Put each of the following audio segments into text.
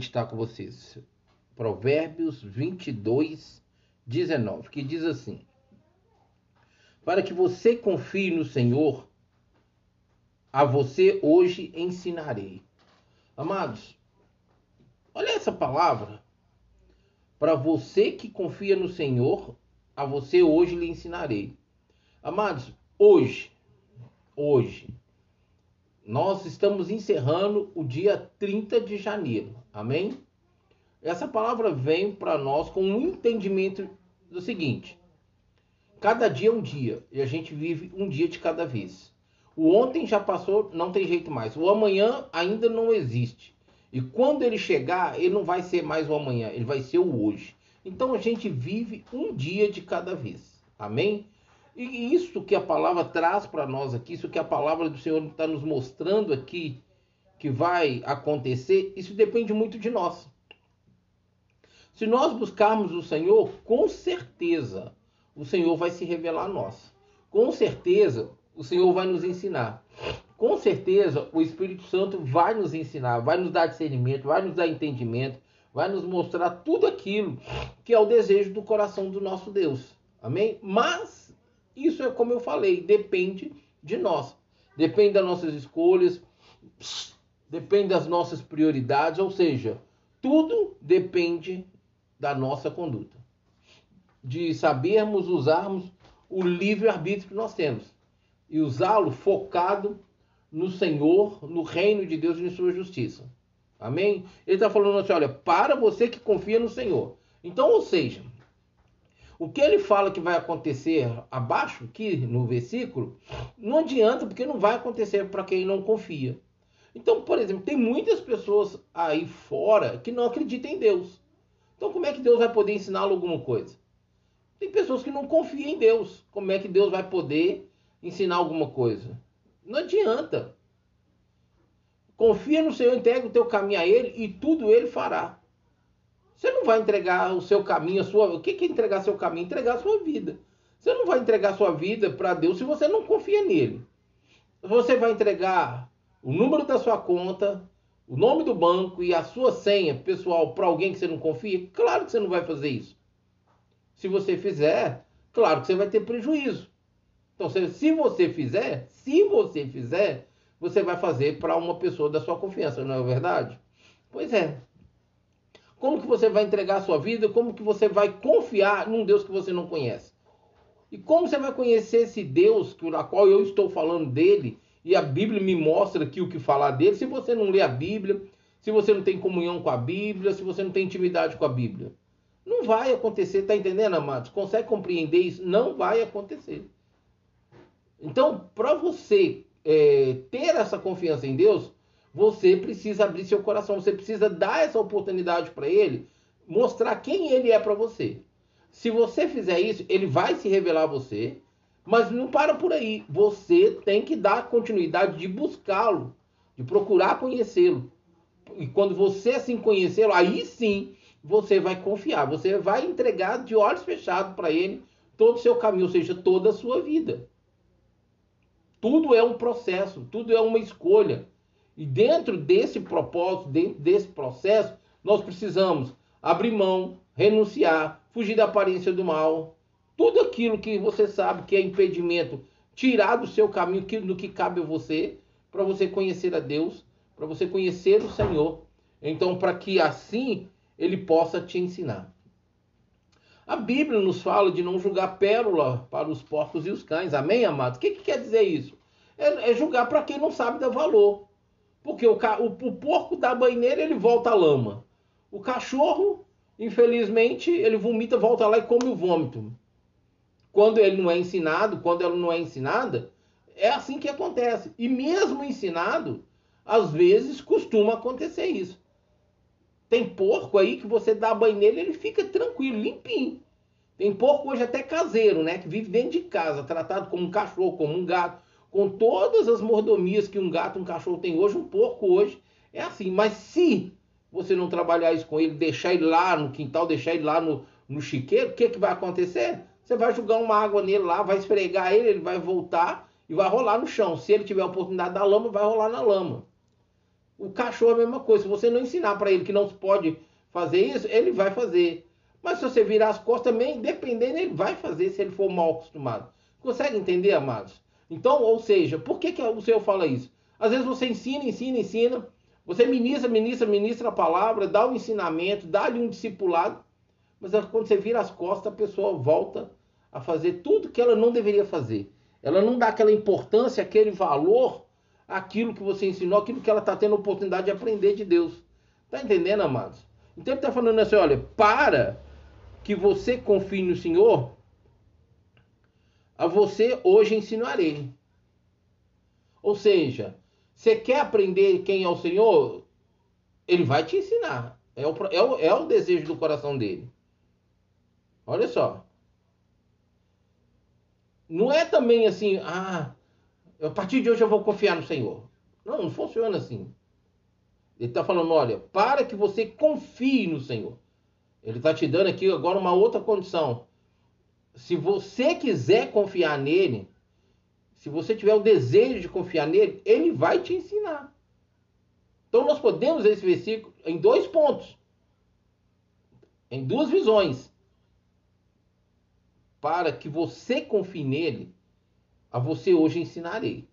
meditar com vocês. Provérbios 22, 19, que diz assim: Para que você confie no Senhor, a você hoje ensinarei. Amados, olha essa palavra. Para você que confia no Senhor, a você hoje lhe ensinarei. Amados, hoje, hoje, nós estamos encerrando o dia 30 de janeiro. Amém? Essa palavra vem para nós com um entendimento do seguinte: cada dia é um dia e a gente vive um dia de cada vez. O ontem já passou, não tem jeito mais. O amanhã ainda não existe. E quando ele chegar, ele não vai ser mais o amanhã, ele vai ser o hoje. Então a gente vive um dia de cada vez. Amém? E isso que a palavra traz para nós aqui, isso que a palavra do Senhor está nos mostrando aqui, que vai acontecer, isso depende muito de nós. Se nós buscarmos o Senhor, com certeza o Senhor vai se revelar a nós. Com certeza o Senhor vai nos ensinar. Com certeza o Espírito Santo vai nos ensinar, vai nos dar discernimento, vai nos dar entendimento, vai nos mostrar tudo aquilo que é o desejo do coração do nosso Deus. Amém? Mas isso é como eu falei, depende de nós. Depende das nossas escolhas, depende das nossas prioridades, ou seja, tudo depende da nossa conduta. De sabermos usarmos o livre-arbítrio que nós temos e usá-lo focado no Senhor, no reino de Deus e em sua justiça. Amém? Ele está falando assim: olha, para você que confia no Senhor. Então, ou seja, o que ele fala que vai acontecer abaixo, aqui no versículo, não adianta, porque não vai acontecer para quem não confia. Então, por exemplo, tem muitas pessoas aí fora que não acreditam em Deus. Então, como é que Deus vai poder ensiná-lo alguma coisa? Tem pessoas que não confiam em Deus. Como é que Deus vai poder ensinar alguma coisa? Não adianta. Confia no Senhor, entrega o teu caminho a Ele e tudo Ele fará. Você não vai entregar o seu caminho, a sua. O que é entregar seu caminho? Entregar a sua vida. Você não vai entregar sua vida para Deus se você não confia nele. Você vai entregar o número da sua conta, o nome do banco e a sua senha pessoal para alguém que você não confia? Claro que você não vai fazer isso. Se você fizer, claro que você vai ter prejuízo. Então, se você fizer, se você fizer, você vai fazer para uma pessoa da sua confiança, não é verdade? Pois é. Como que você vai entregar a sua vida? Como que você vai confiar num Deus que você não conhece? E como você vai conhecer esse Deus, a qual eu estou falando dele, e a Bíblia me mostra aqui o que falar dele. Se você não lê a Bíblia, se você não tem comunhão com a Bíblia, se você não tem intimidade com a Bíblia, não vai acontecer, tá entendendo, amados? Consegue compreender isso? Não vai acontecer. Então, para você é, ter essa confiança em Deus, você precisa abrir seu coração, você precisa dar essa oportunidade para Ele, mostrar quem Ele é para você. Se você fizer isso, Ele vai se revelar a você, mas não para por aí. Você tem que dar continuidade de buscá-lo, de procurar conhecê-lo. E quando você assim conhecê-lo, aí sim você vai confiar, você vai entregar de olhos fechados para ele todo o seu caminho, ou seja, toda a sua vida. Tudo é um processo, tudo é uma escolha. E dentro desse propósito, dentro desse processo, nós precisamos abrir mão, renunciar, fugir da aparência do mal, tudo aquilo que você sabe que é impedimento, tirar do seu caminho do que cabe a você, para você conhecer a Deus, para você conhecer o Senhor. Então, para que assim ele possa te ensinar. A Bíblia nos fala de não julgar pérola para os porcos e os cães. Amém, amados? O que, que quer dizer isso? É, é julgar para quem não sabe dar valor. Porque o, o, o porco banho nele, ele volta à lama. O cachorro, infelizmente, ele vomita, volta lá e come o vômito quando ele não é ensinado, quando ela não é ensinada, é assim que acontece. E mesmo ensinado, às vezes costuma acontecer isso. Tem porco aí que você dá banho nele, ele fica tranquilo, limpinho. Tem porco hoje até caseiro, né? Que vive dentro de casa, tratado como um cachorro, como um gato, com todas as mordomias que um gato, um cachorro tem hoje, um porco hoje é assim. Mas se você não trabalhar isso com ele, deixar ele lá no quintal, deixar ele lá no, no chiqueiro, o que, que vai acontecer? Você vai jogar uma água nele lá, vai esfregar ele, ele vai voltar e vai rolar no chão. Se ele tiver a oportunidade da lama, vai rolar na lama. O cachorro é a mesma coisa. Se você não ensinar para ele que não pode fazer isso, ele vai fazer. Mas se você virar as costas também, dependendo, ele vai fazer se ele for mal acostumado. Consegue entender, amados? Então, ou seja, por que, que o Senhor fala isso? Às vezes você ensina, ensina, ensina, você ministra, ministra, ministra a palavra, dá o um ensinamento, dá-lhe um discipulado, mas quando você vira as costas, a pessoa volta a fazer tudo que ela não deveria fazer. Ela não dá aquela importância, aquele valor aquilo que você ensinou, aquilo que ela está tendo oportunidade de aprender de Deus. Está entendendo, amados? Então ele está falando assim: olha, para que você confie no Senhor, a você hoje ensinarei. Ou seja, você quer aprender quem é o Senhor? Ele vai te ensinar. É o, é o, é o desejo do coração dele. Olha só. Não é também assim, ah, a partir de hoje eu vou confiar no Senhor. Não, não funciona assim. Ele está falando, olha, para que você confie no Senhor. Ele está te dando aqui agora uma outra condição. Se você quiser confiar nele, se você tiver o desejo de confiar nele, ele vai te ensinar. Então nós podemos esse versículo em dois pontos, em duas visões. Para que você confie nele, a você hoje ensinarei.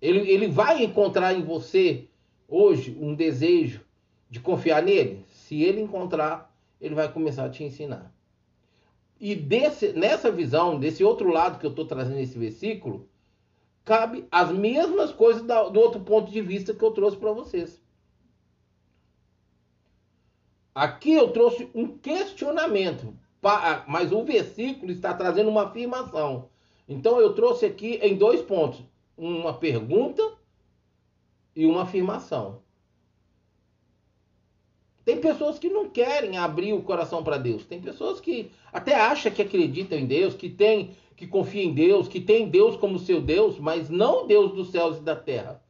Ele, ele vai encontrar em você hoje um desejo de confiar nele? Se ele encontrar, ele vai começar a te ensinar. E desse, nessa visão, desse outro lado que eu estou trazendo nesse versículo, cabe as mesmas coisas da, do outro ponto de vista que eu trouxe para vocês. Aqui eu trouxe um questionamento, mas o versículo está trazendo uma afirmação. Então eu trouxe aqui em dois pontos: uma pergunta e uma afirmação. Tem pessoas que não querem abrir o coração para Deus. Tem pessoas que até acham que acreditam em Deus, que tem, que confiam em Deus, que tem Deus como seu Deus, mas não Deus dos céus e da terra.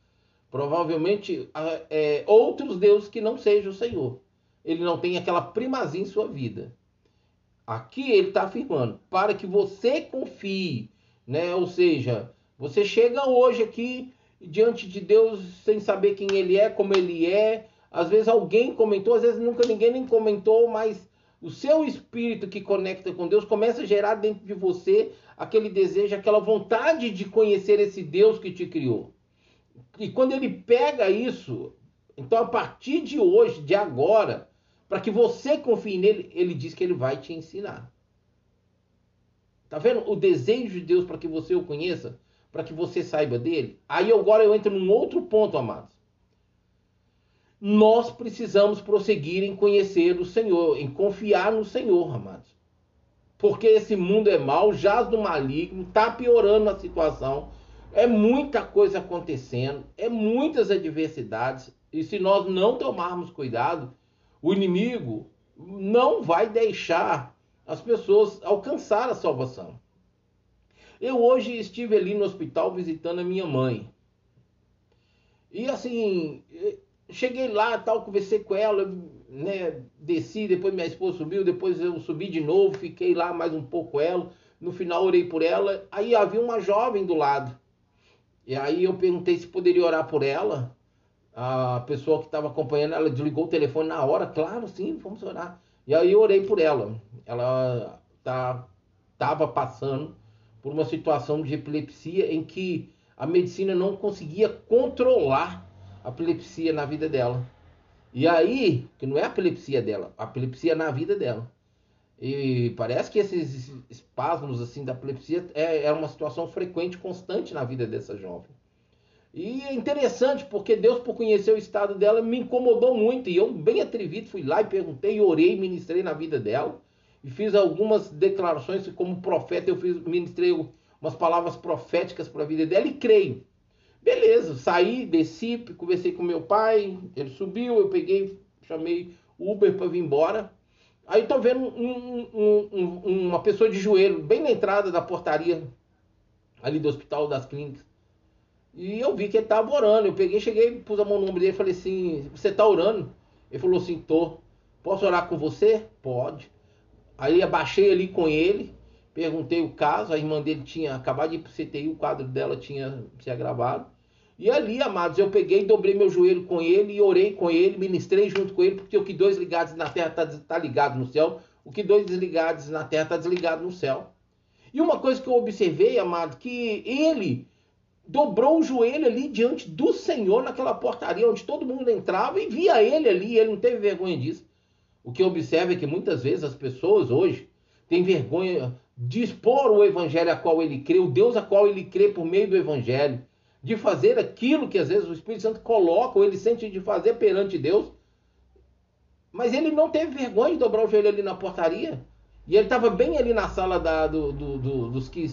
Provavelmente é, outros deuses que não sejam o Senhor. Ele não tem aquela primazia em sua vida. Aqui ele está afirmando para que você confie, né? Ou seja, você chega hoje aqui diante de Deus sem saber quem Ele é, como Ele é. Às vezes alguém comentou, às vezes nunca ninguém nem comentou, mas o seu espírito que conecta com Deus começa a gerar dentro de você aquele desejo, aquela vontade de conhecer esse Deus que te criou. E quando ele pega isso, então a partir de hoje, de agora, para que você confie nele, ele diz que ele vai te ensinar. Tá vendo o desejo de Deus para que você o conheça? para que você saiba dele. Aí agora eu entro num outro ponto, amados. Nós precisamos prosseguir em conhecer o Senhor, em confiar no Senhor, amados. Porque esse mundo é mau, jaz do maligno, está piorando a situação. É muita coisa acontecendo, é muitas adversidades. E se nós não tomarmos cuidado, o inimigo não vai deixar as pessoas alcançar a salvação. Eu hoje estive ali no hospital visitando a minha mãe. E assim, cheguei lá, tal, conversei com ela, né, desci, depois minha esposa subiu, depois eu subi de novo, fiquei lá mais um pouco com ela. No final orei por ela, aí havia uma jovem do lado. E aí eu perguntei se poderia orar por ela. A pessoa que estava acompanhando, ela desligou o telefone na hora, claro, sim, vamos orar. E aí eu orei por ela. Ela tá, tava passando por uma situação de epilepsia em que a medicina não conseguia controlar a epilepsia na vida dela. E aí, que não é a epilepsia dela, a epilepsia na vida dela. E parece que esses espasmos assim da epilepsia é, é uma situação frequente, constante na vida dessa jovem. E é interessante porque Deus, por conhecer o estado dela, me incomodou muito. E eu, bem atrevido, fui lá e perguntei, orei, ministrei na vida dela e fiz algumas declarações como profeta, eu fiz, ministrei umas palavras proféticas para a vida dela e creio. Beleza, saí, desci, conversei com meu pai, ele subiu, eu peguei, chamei Uber para vir embora. Aí tô vendo um, um, um, uma pessoa de joelho, bem na entrada da portaria ali do hospital das clínicas. E eu vi que ele estava orando. Eu peguei, cheguei, pus a mão no ombro dele e falei assim: Você está orando? Ele falou assim: Tô. Posso orar com você? Pode. Aí abaixei ali com ele, perguntei o caso, a irmã dele tinha acabado de ir pro CTI, o quadro dela tinha se agravado. E ali, amados, eu peguei, dobrei meu joelho com ele e orei com ele, ministrei junto com ele, porque o que dois ligados na terra está tá ligado no céu, o que dois desligados na terra está desligado no céu. E uma coisa que eu observei, amado, que ele dobrou o joelho ali diante do Senhor naquela portaria onde todo mundo entrava e via ele ali, ele não teve vergonha disso. O que eu observo é que muitas vezes as pessoas hoje têm vergonha de expor o evangelho a qual ele crê, o Deus a qual ele crê por meio do evangelho, de fazer aquilo que às vezes o Espírito Santo coloca ou ele sente de fazer perante Deus. Mas ele não teve vergonha de dobrar o joelho ali na portaria. E ele estava bem ali na sala da, do, do, do, dos que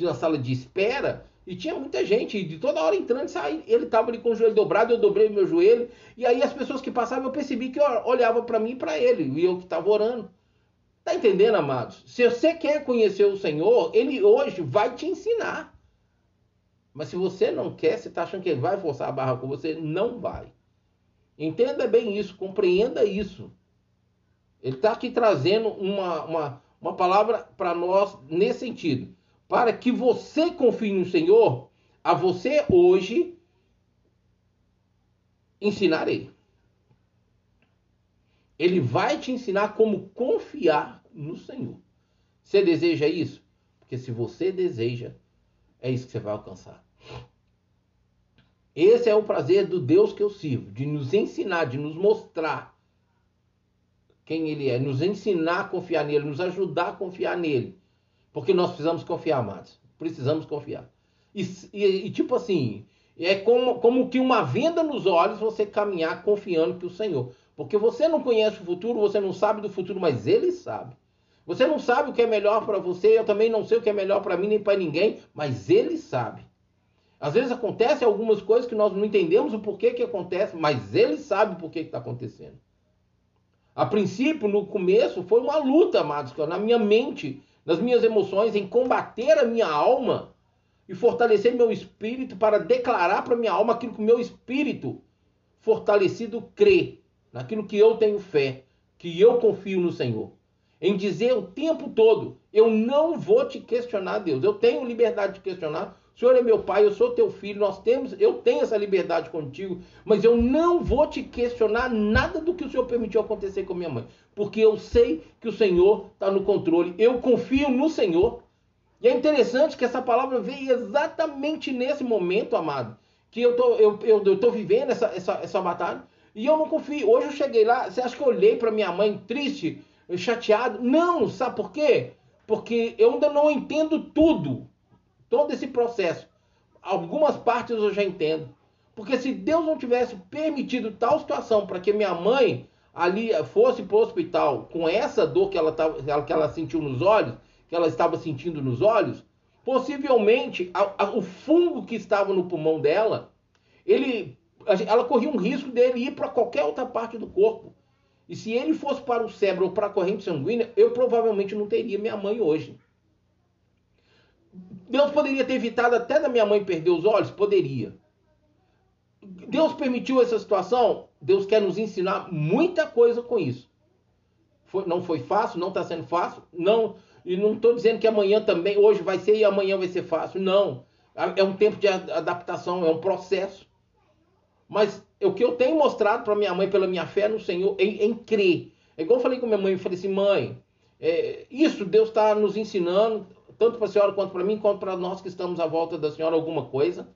na sala de espera e tinha muita gente, de toda hora entrando e saindo. Ele estava ali com o joelho dobrado, eu dobrei meu joelho. E aí as pessoas que passavam, eu percebi que olhava para mim e para ele. E eu que estava orando. Tá entendendo, amados? Se você quer conhecer o Senhor, ele hoje vai te ensinar. Mas se você não quer, você está achando que ele vai forçar a barra com você, não vai. Entenda bem isso, compreenda isso. Ele está aqui trazendo uma, uma, uma palavra para nós nesse sentido para que você confie no Senhor, a você hoje ensinarei. Ele vai te ensinar como confiar no Senhor. Você deseja isso? Porque se você deseja, é isso que você vai alcançar. Esse é o prazer do Deus que eu sirvo, de nos ensinar, de nos mostrar quem Ele é, nos ensinar a confiar nele, nos ajudar a confiar nele. Porque nós precisamos confiar, amados. Precisamos confiar. E, e, e, tipo assim, é como, como que uma venda nos olhos você caminhar confiando que o Senhor. Porque você não conhece o futuro, você não sabe do futuro, mas Ele sabe. Você não sabe o que é melhor para você, eu também não sei o que é melhor para mim nem para ninguém, mas Ele sabe. Às vezes acontecem algumas coisas que nós não entendemos o porquê que acontece, mas Ele sabe o porquê que está acontecendo. A princípio, no começo, foi uma luta, amados, na minha mente nas minhas emoções, em combater a minha alma e fortalecer meu espírito para declarar para minha alma aquilo que o meu espírito fortalecido crê, naquilo que eu tenho fé, que eu confio no Senhor. Em dizer o tempo todo, eu não vou te questionar, Deus. Eu tenho liberdade de questionar, o Senhor é meu pai, eu sou teu filho, nós temos, eu tenho essa liberdade contigo, mas eu não vou te questionar nada do que o Senhor permitiu acontecer com minha mãe, porque eu sei que o Senhor está no controle, eu confio no Senhor. E é interessante que essa palavra veio exatamente nesse momento, amado, que eu tô, eu, eu, eu tô vivendo essa, essa, essa batalha, e eu não confio. Hoje eu cheguei lá, você acha que eu olhei para minha mãe triste, chateado? Não, sabe por quê? Porque eu ainda não entendo tudo todo esse processo. Algumas partes eu já entendo. Porque se Deus não tivesse permitido tal situação para que minha mãe ali fosse para o hospital com essa dor que ela, tava, que ela sentiu nos olhos, que ela estava sentindo nos olhos, possivelmente a, a, o fungo que estava no pulmão dela, ele, ela corria um risco dele ir para qualquer outra parte do corpo. E se ele fosse para o cérebro ou para a corrente sanguínea, eu provavelmente não teria minha mãe hoje. Deus poderia ter evitado até da minha mãe perder os olhos? Poderia. Deus permitiu essa situação? Deus quer nos ensinar muita coisa com isso. Foi, não foi fácil, não está sendo fácil, não. E não estou dizendo que amanhã também, hoje vai ser e amanhã vai ser fácil. Não. É um tempo de adaptação, é um processo. Mas o que eu tenho mostrado para minha mãe, pela minha fé no Senhor, em, em crer. É igual eu falei com minha mãe, eu falei assim, mãe, é, isso Deus está nos ensinando, tanto para a senhora quanto para mim, quanto para nós que estamos à volta da senhora, alguma coisa.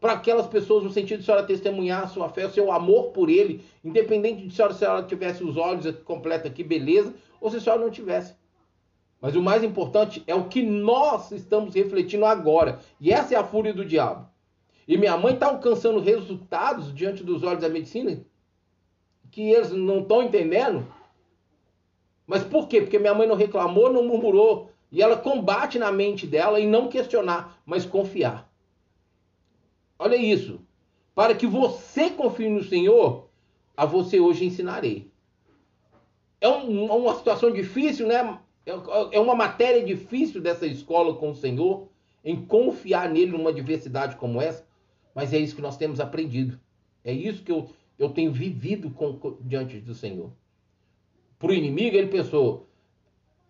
Para aquelas pessoas, no sentido de a senhora testemunhar a sua fé, o seu amor por ele, independente de se a senhora tivesse os olhos completos aqui, beleza, ou se a senhora não tivesse. Mas o mais importante é o que nós estamos refletindo agora. E essa é a fúria do diabo. E minha mãe está alcançando resultados diante dos olhos da medicina que eles não estão entendendo. Mas por quê? Porque minha mãe não reclamou, não murmurou, e ela combate na mente dela em não questionar, mas confiar. Olha isso. Para que você confie no Senhor, a você hoje ensinarei. É um, uma situação difícil, né? É, é uma matéria difícil dessa escola com o Senhor, em confiar nele numa diversidade como essa, mas é isso que nós temos aprendido. É isso que eu, eu tenho vivido com, diante do Senhor. Para o inimigo, ele pensou: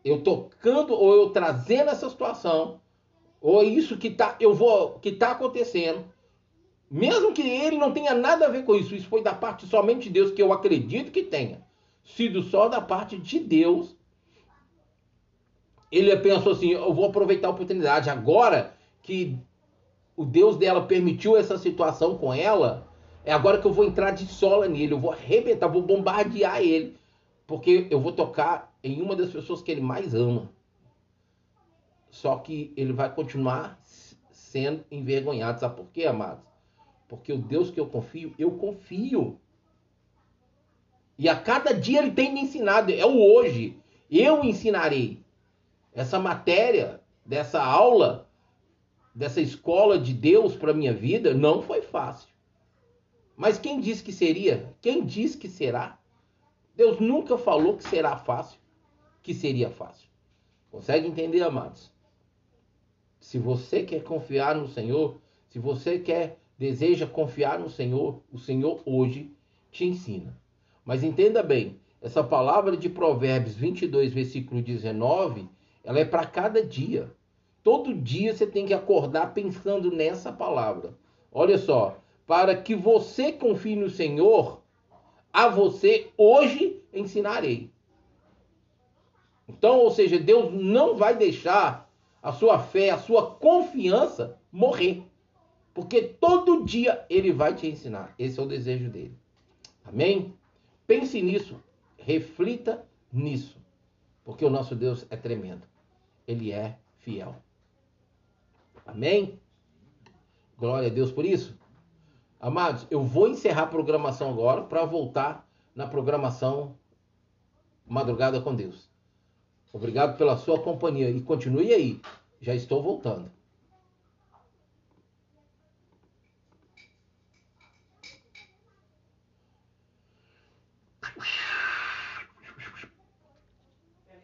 eu tocando ou eu trazendo essa situação, ou isso que tá, eu vou, que está acontecendo, Mesmo que ele não tenha nada a ver com isso, isso foi da parte somente de Deus, que eu acredito que tenha sido só da parte de Deus. Ele pensou assim: eu vou aproveitar a oportunidade agora que o Deus dela permitiu essa situação com ela. É agora que eu vou entrar de sola nele, eu vou arrebentar, vou bombardear ele, porque eu vou tocar em uma das pessoas que ele mais ama. Só que ele vai continuar sendo envergonhado. Sabe por quê, amados? Porque o Deus que eu confio, eu confio. E a cada dia ele tem me ensinado. É o hoje. Eu ensinarei. Essa matéria, dessa aula, dessa escola de Deus para minha vida, não foi fácil. Mas quem disse que seria? Quem diz que será? Deus nunca falou que será fácil, que seria fácil. Consegue entender, amados? Se você quer confiar no Senhor, se você quer deseja confiar no Senhor, o Senhor hoje te ensina. Mas entenda bem, essa palavra de Provérbios 22, versículo 19, ela é para cada dia. Todo dia você tem que acordar pensando nessa palavra. Olha só, para que você confie no Senhor, a você hoje ensinarei. Então, ou seja, Deus não vai deixar a sua fé, a sua confiança morrer. Porque todo dia ele vai te ensinar. Esse é o desejo dele. Amém? Pense nisso. Reflita nisso. Porque o nosso Deus é tremendo. Ele é fiel. Amém? Glória a Deus por isso. Amados, eu vou encerrar a programação agora para voltar na programação Madrugada com Deus. Obrigado pela sua companhia e continue aí. Já estou voltando.